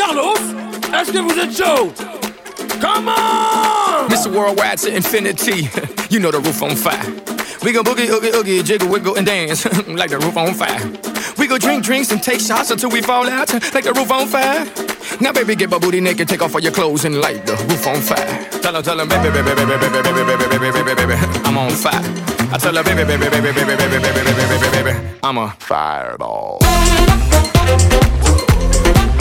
Carlos, est-ce que vous êtes chaud? Come on! Mr. Worldwide to infinity. you know the roof on fire. We go boogie, oogie, oogie, jiggle, wiggle, and dance like the roof on fire. We go drink drinks and take shots until we fall out like the roof on fire. Now, baby, get my booty naked, take off all your clothes and light the roof on fire. Tell her, tell her, baby, baby, baby, baby, baby, baby, baby, baby, baby, baby, I'm on fire. I tell her, baby, baby, baby, baby, baby, baby, baby, baby, baby, baby, I'm a fireball.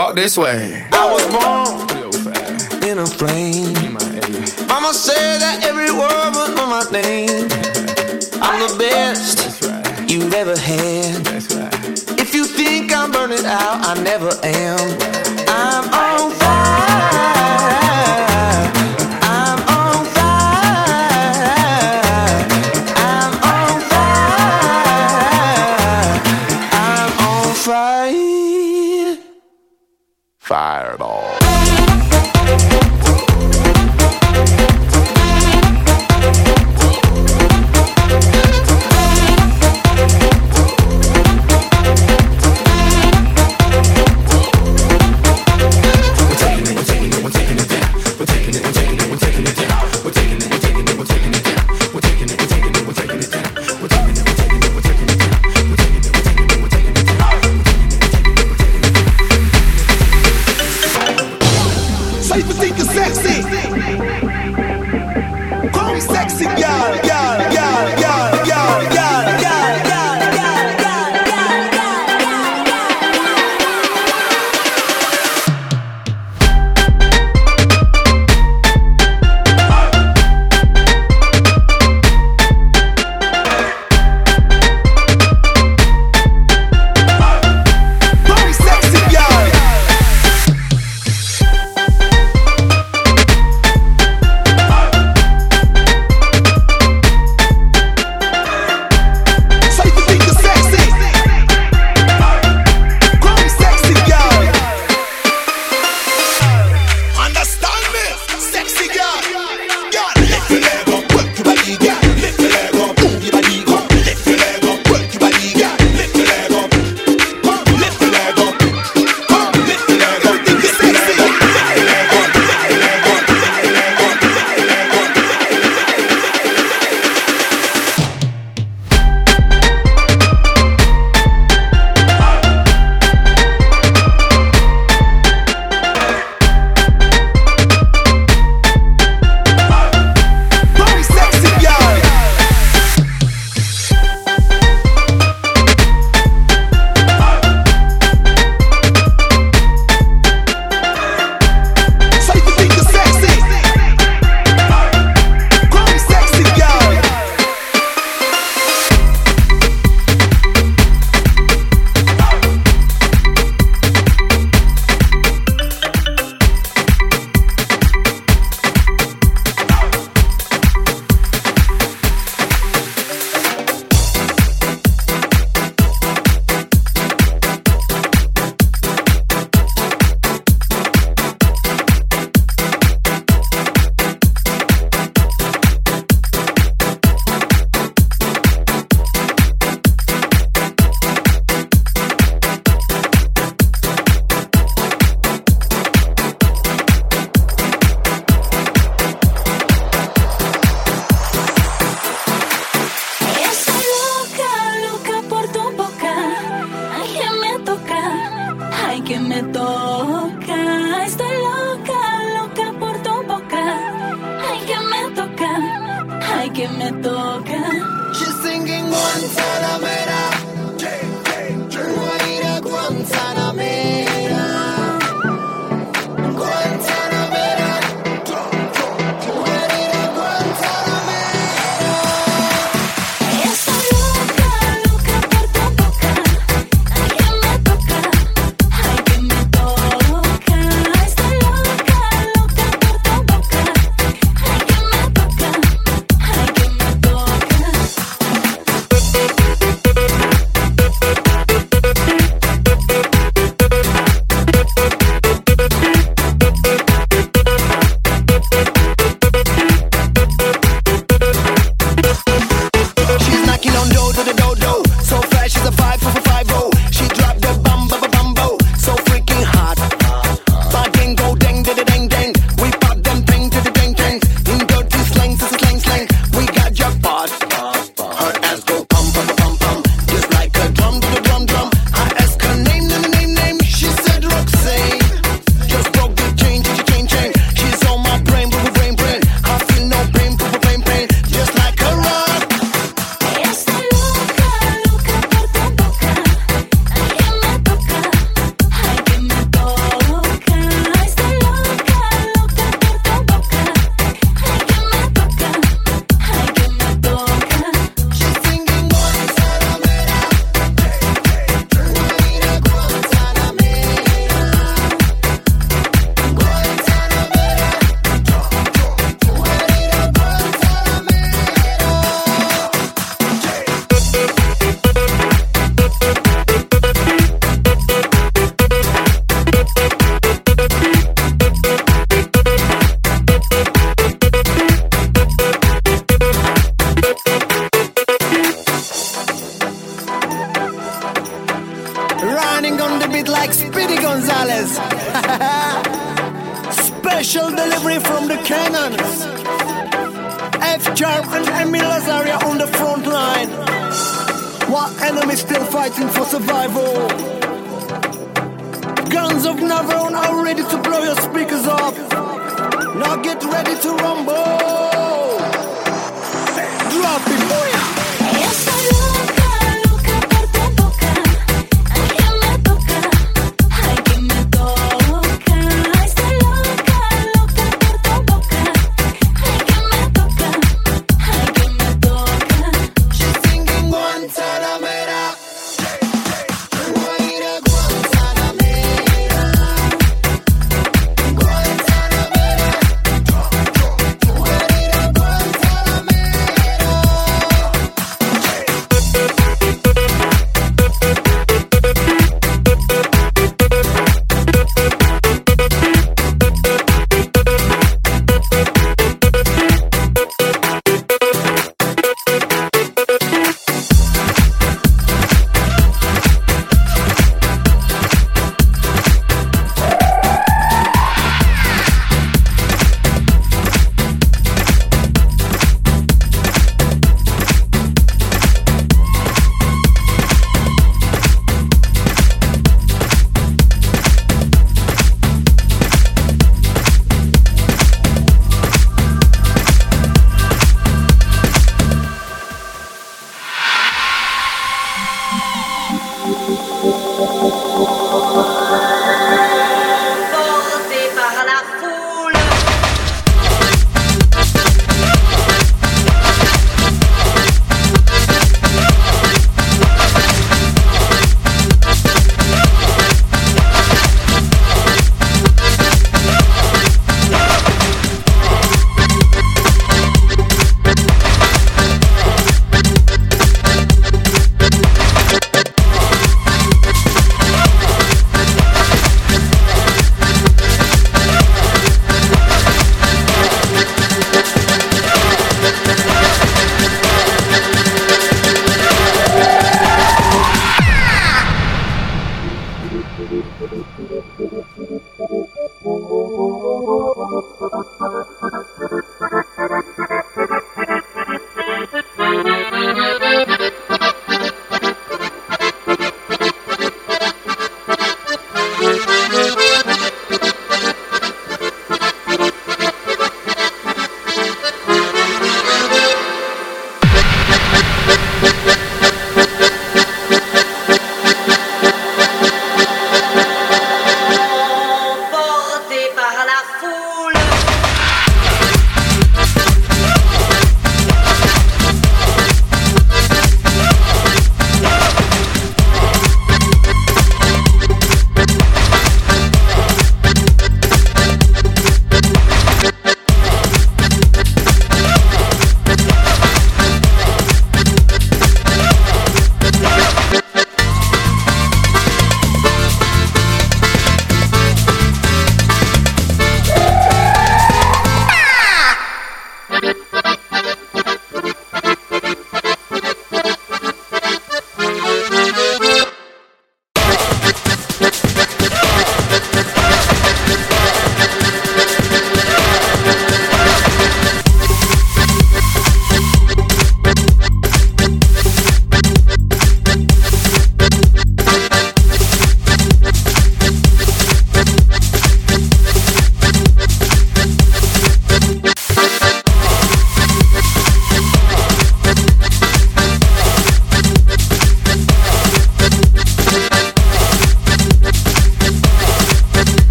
Walk this way. I was born in a plane. Mama said that every word was on my name. I'm the best you've ever had. If you think I'm burning out, I never am. I'm on fighting for survival. Guns of Navarone are ready to blow your speakers off. Now get ready to rumble. Drop it.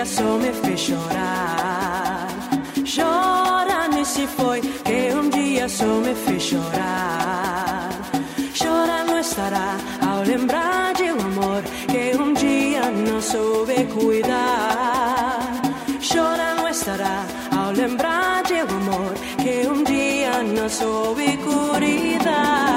Dia só me fez chorar. Chora nesse foi que um dia só me fez chorar. Chora não estará ao lembrar de um amor que um dia não soube cuidar. Chora não estará ao lembrar de um amor que um dia não soube cuidar.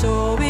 so we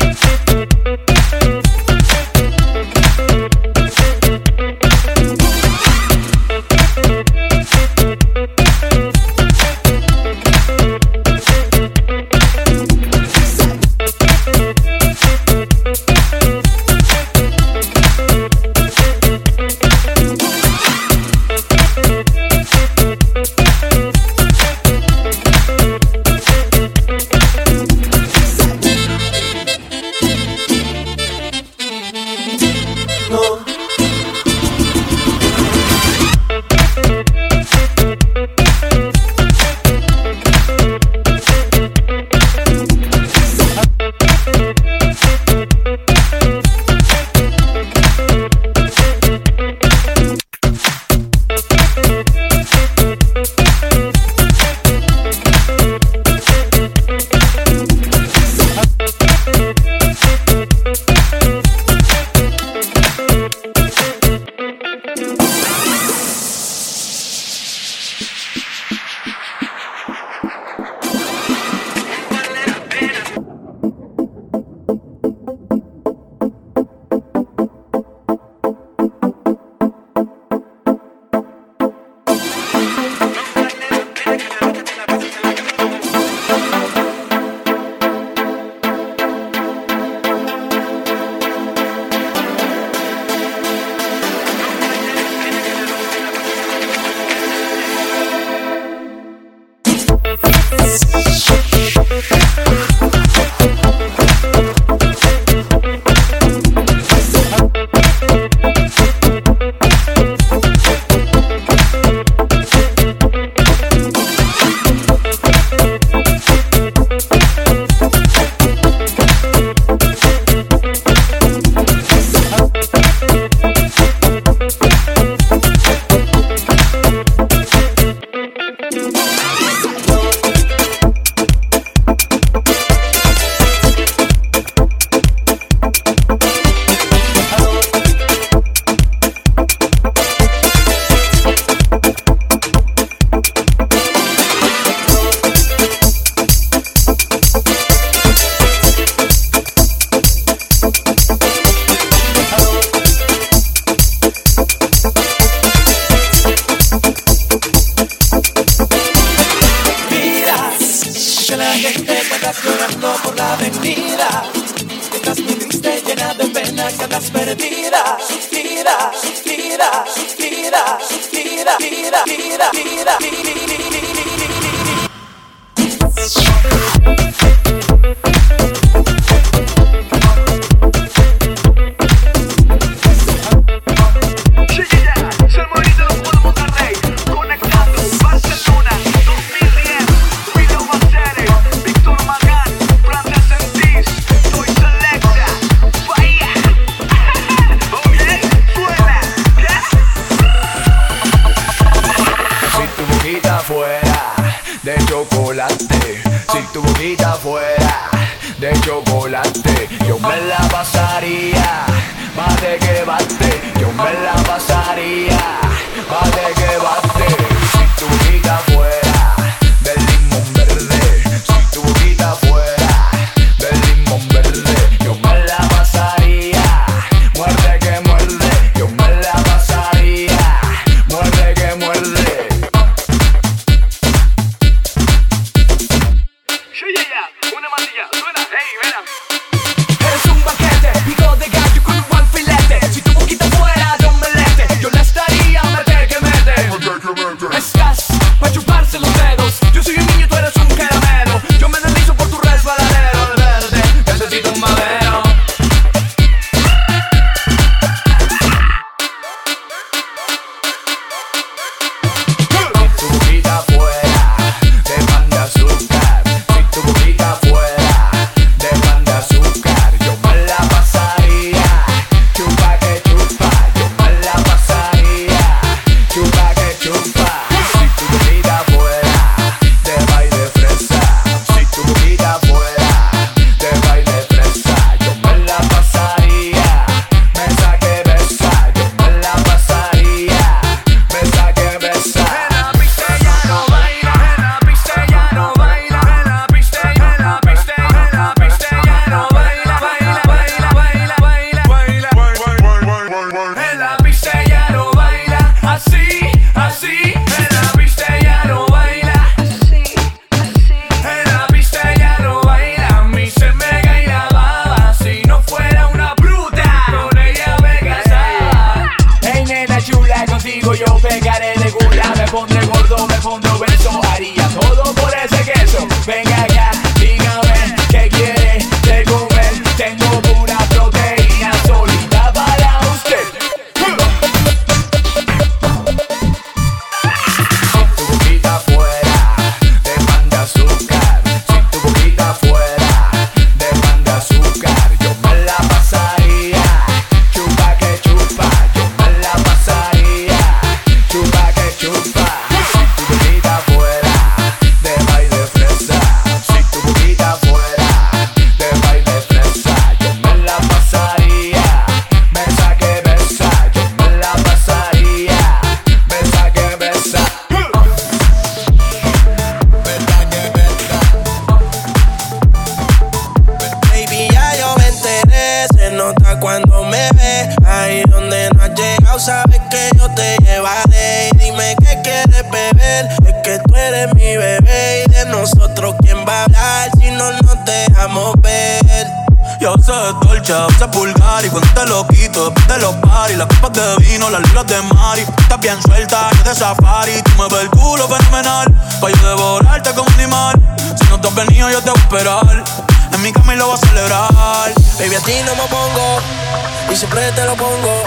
siempre te lo pongo.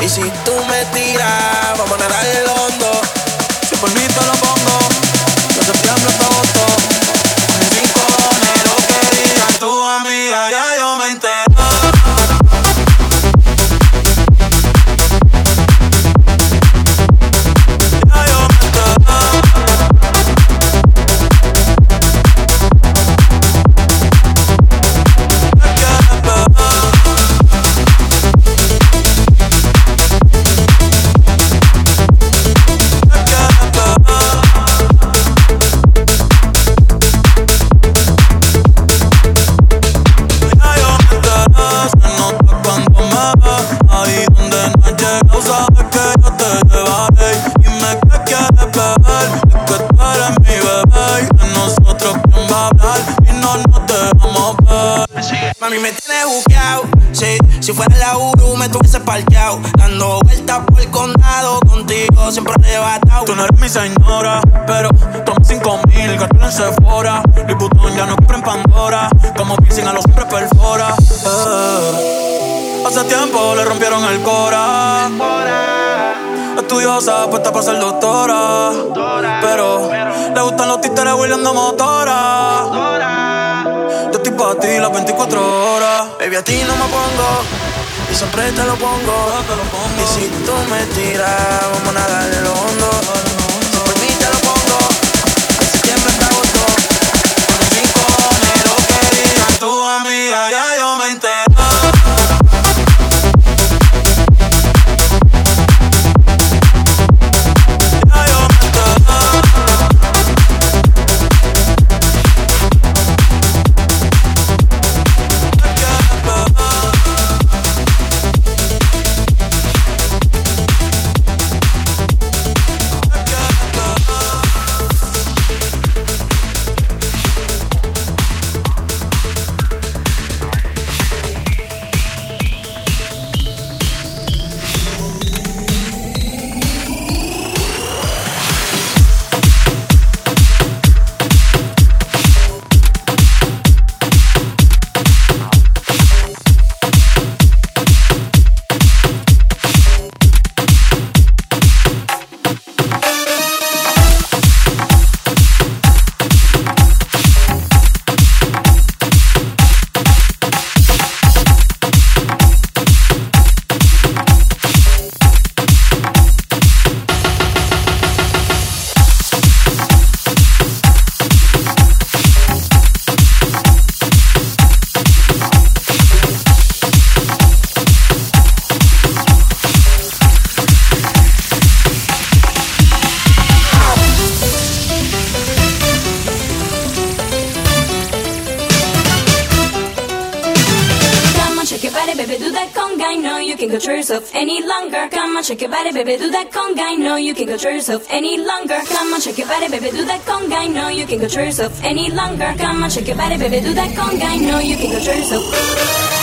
Y si tú me tiras, vamos a nadar Si fuera la Uru me tuviese parqueado. Dando vueltas por el condado contigo, siempre arrebatado. Tú no eres mi señora, pero toma cinco mil, gastalo en Sephora. Liputón ya no compra en Pandora. Como piercing a los hombres perfora. Eh. Hace tiempo le rompieron el cora. Estudiosa, puesta para ser doctora. Pero le gustan los títeres huirleando motora. Para ti las 24 horas. Baby, a ti no me pongo. Y siempre te lo pongo. Y si tú me tiras, vamos a nadar en lo hondo. Come on, shake your body, baby, do that conga. I know you can control yourself any longer. Come on, shake your body, baby, do that conga. I know you can control yourself any longer. Come on, shake your body, baby, do that conga. I know you can control yourself.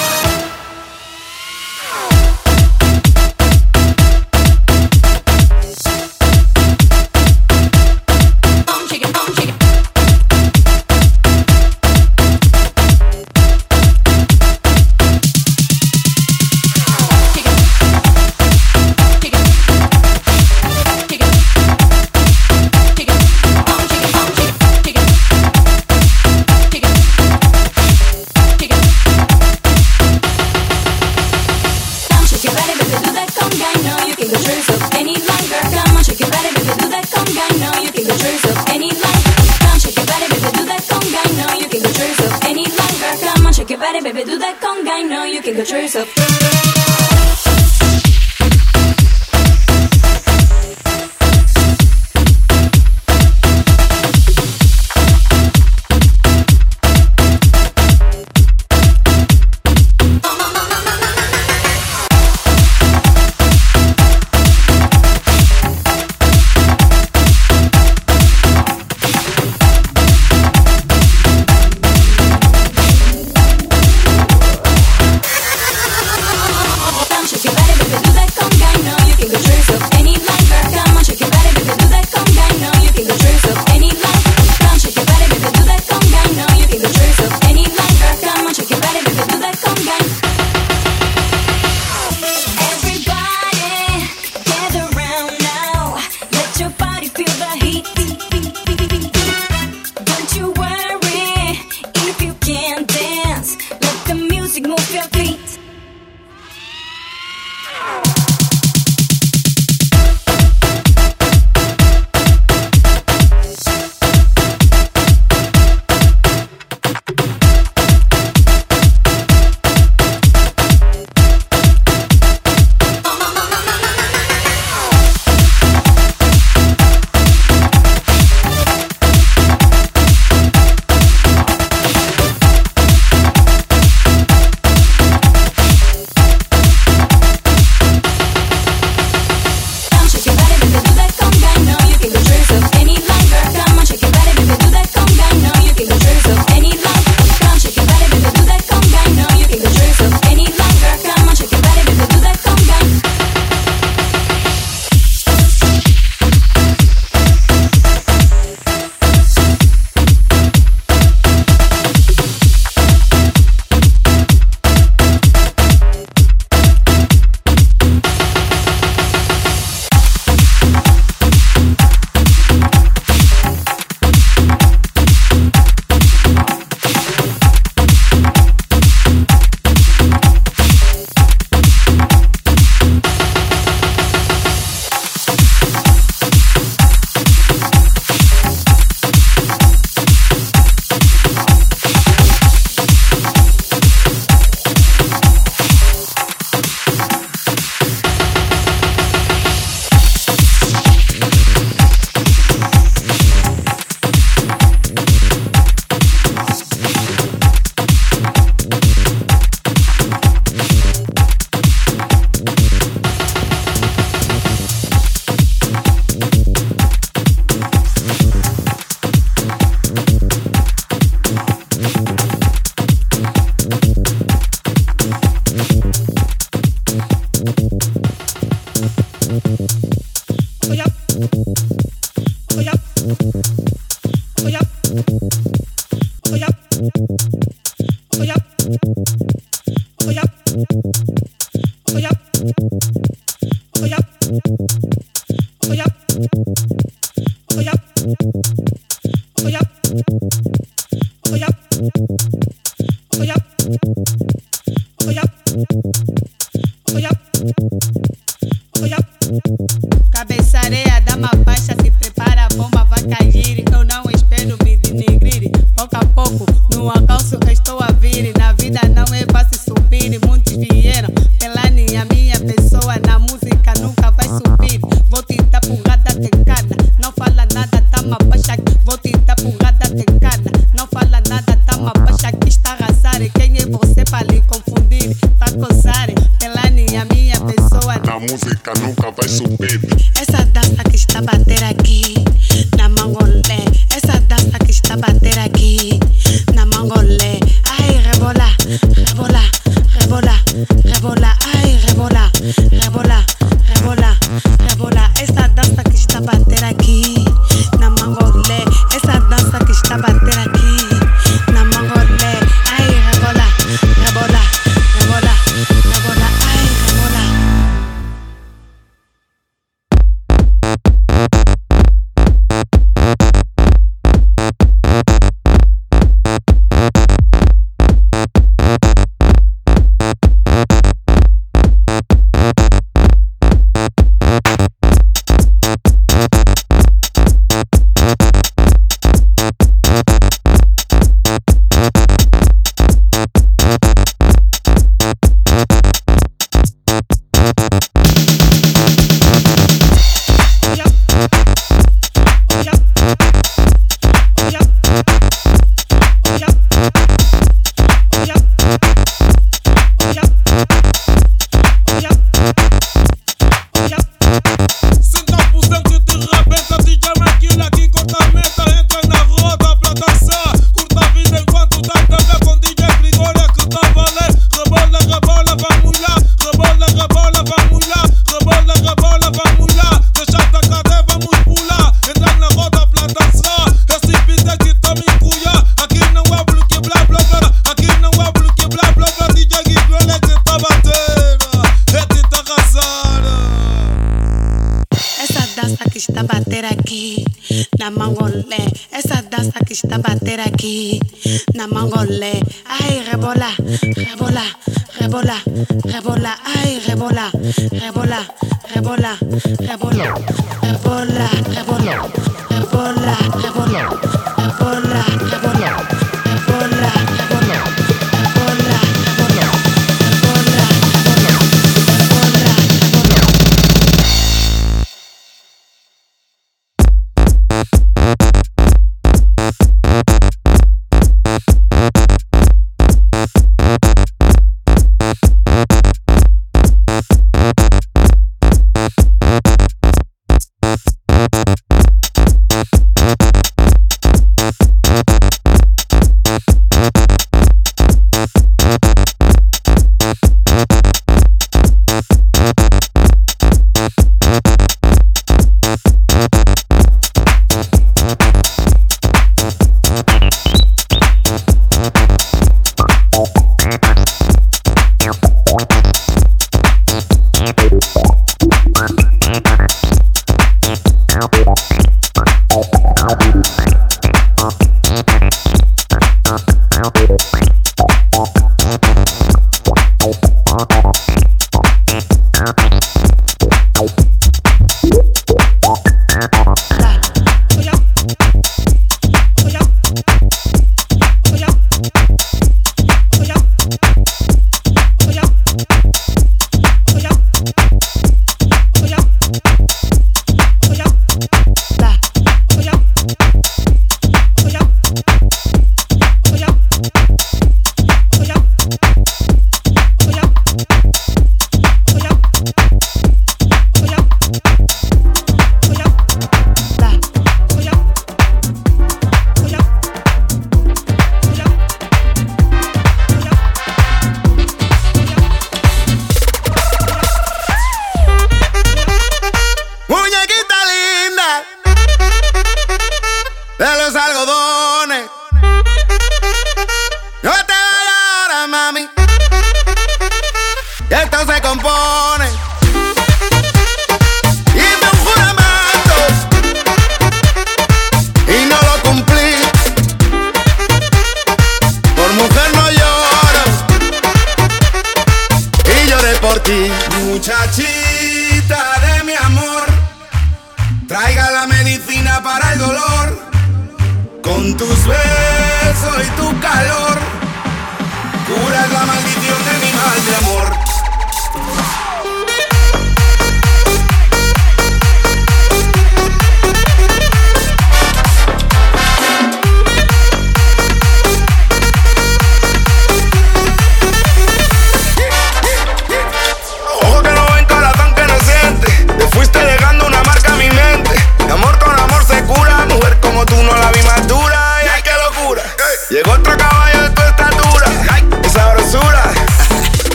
de mi amor. Traiga la medicina para el dolor. Con tus besos y tu calor. Curas la maldición de mi mal de amor.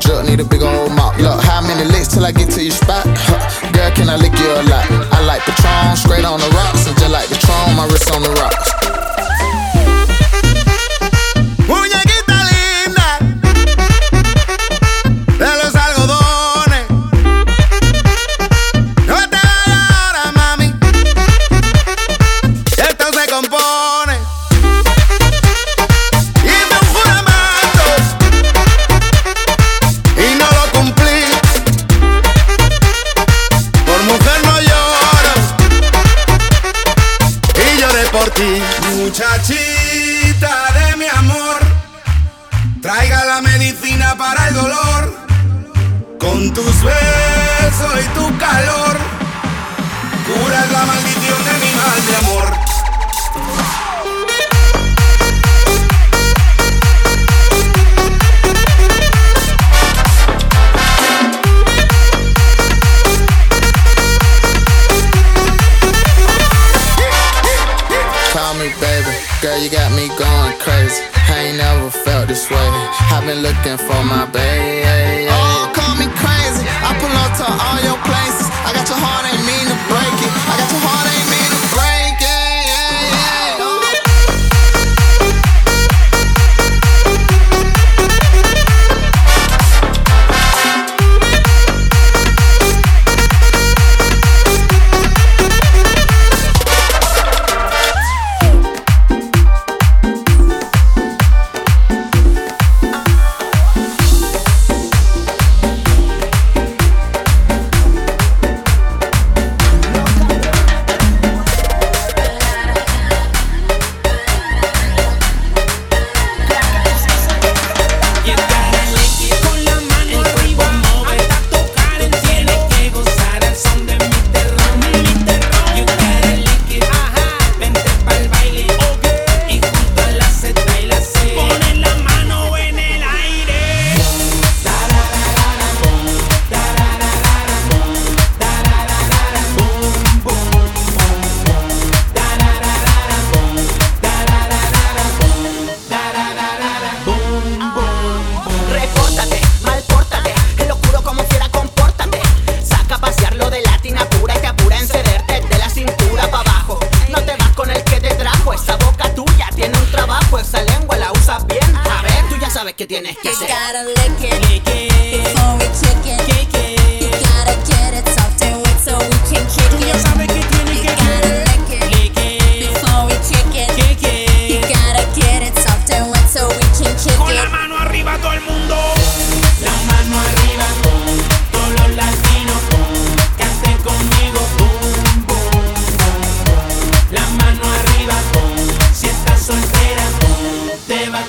Drip need a big old mop. Look, how many licks till I get to your spot? Girl, can I lick you a lot? I like Patron, straight on the rocks. And just like Patron, my wrist on the rock. going crazy. I ain't never felt this way. I've been looking for my baby. Oh, call me crazy. I pull up to all your places. I got your heart ain't mean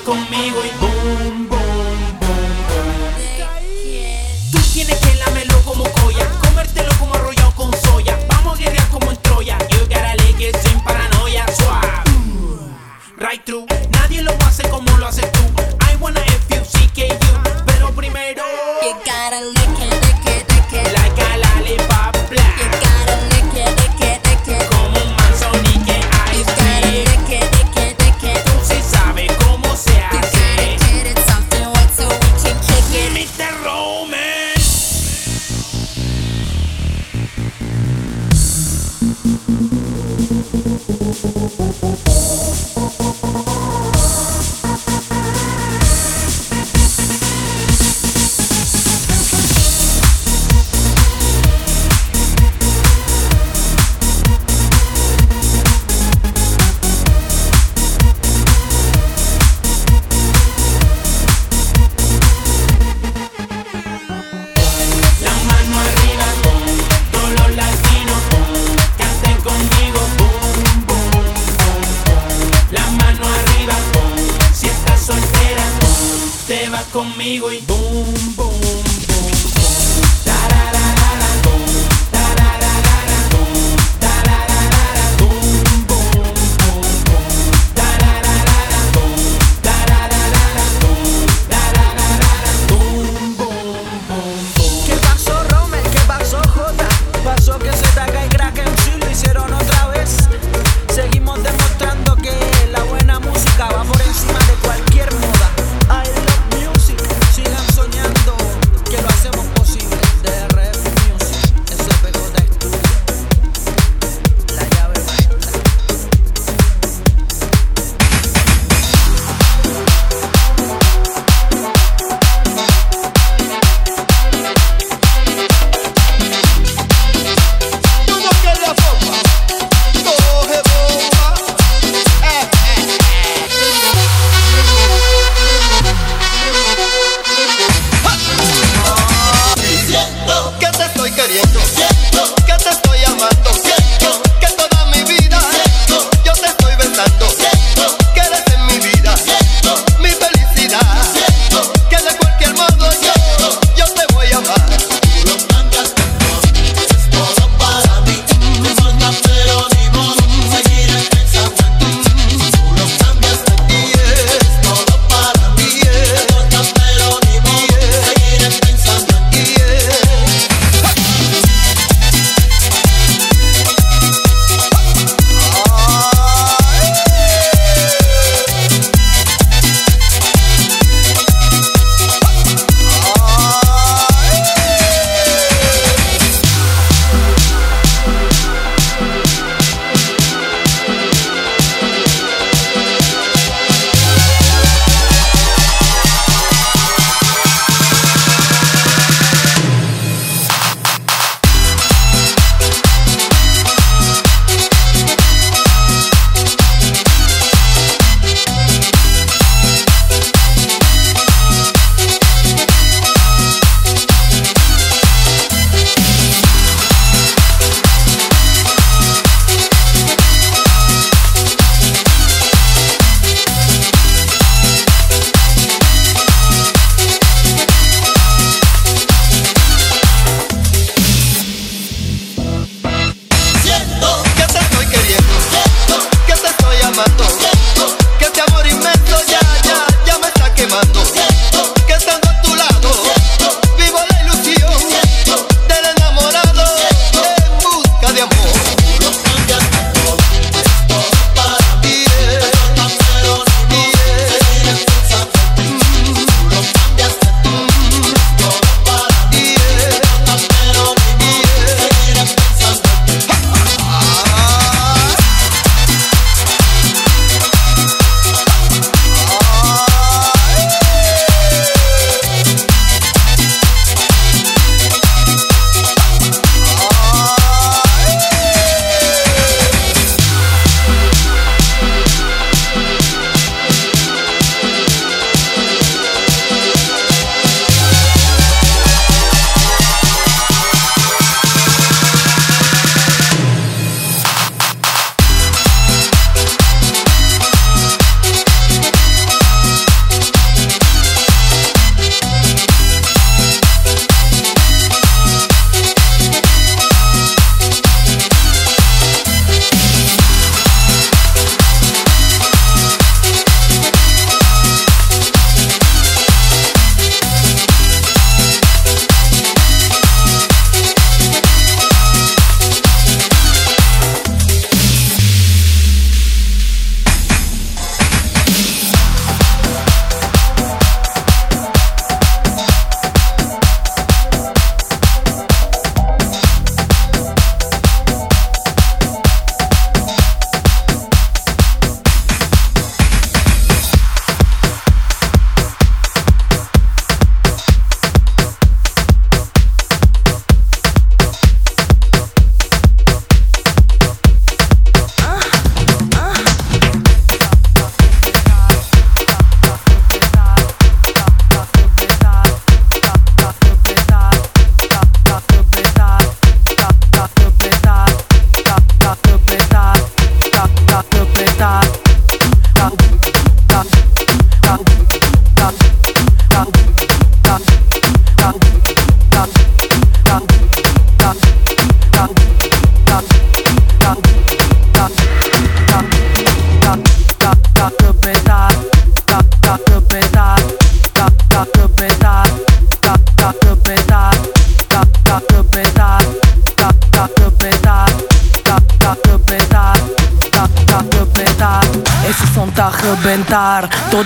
conmigo y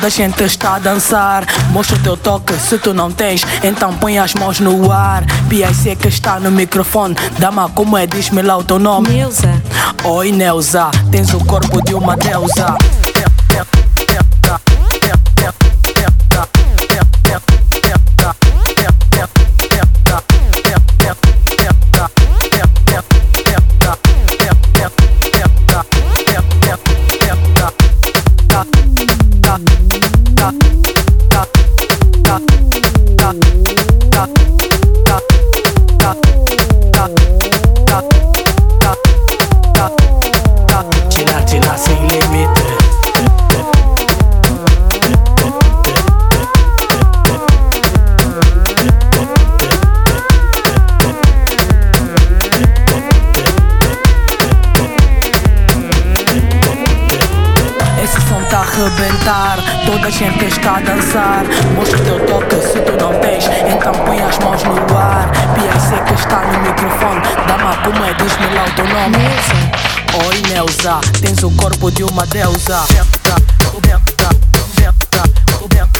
toda a gente está a dançar. Mostra o teu toque, se tu não tens, então põe as mãos no ar. PIC que está no microfone. Dama, como é? Diz-me lá o teu nome. Neuza. Oi, Neuza, tens o corpo de uma deusa. A gente está a dançar. Mostra o teu toque se tu não tens Então põe as mãos no ar. Beyoncé que está no microfone Dama como é, diz-me lá o teu nome. Oi Neuza, tens o corpo de uma deusa. Delta, Delta, Delta, Delta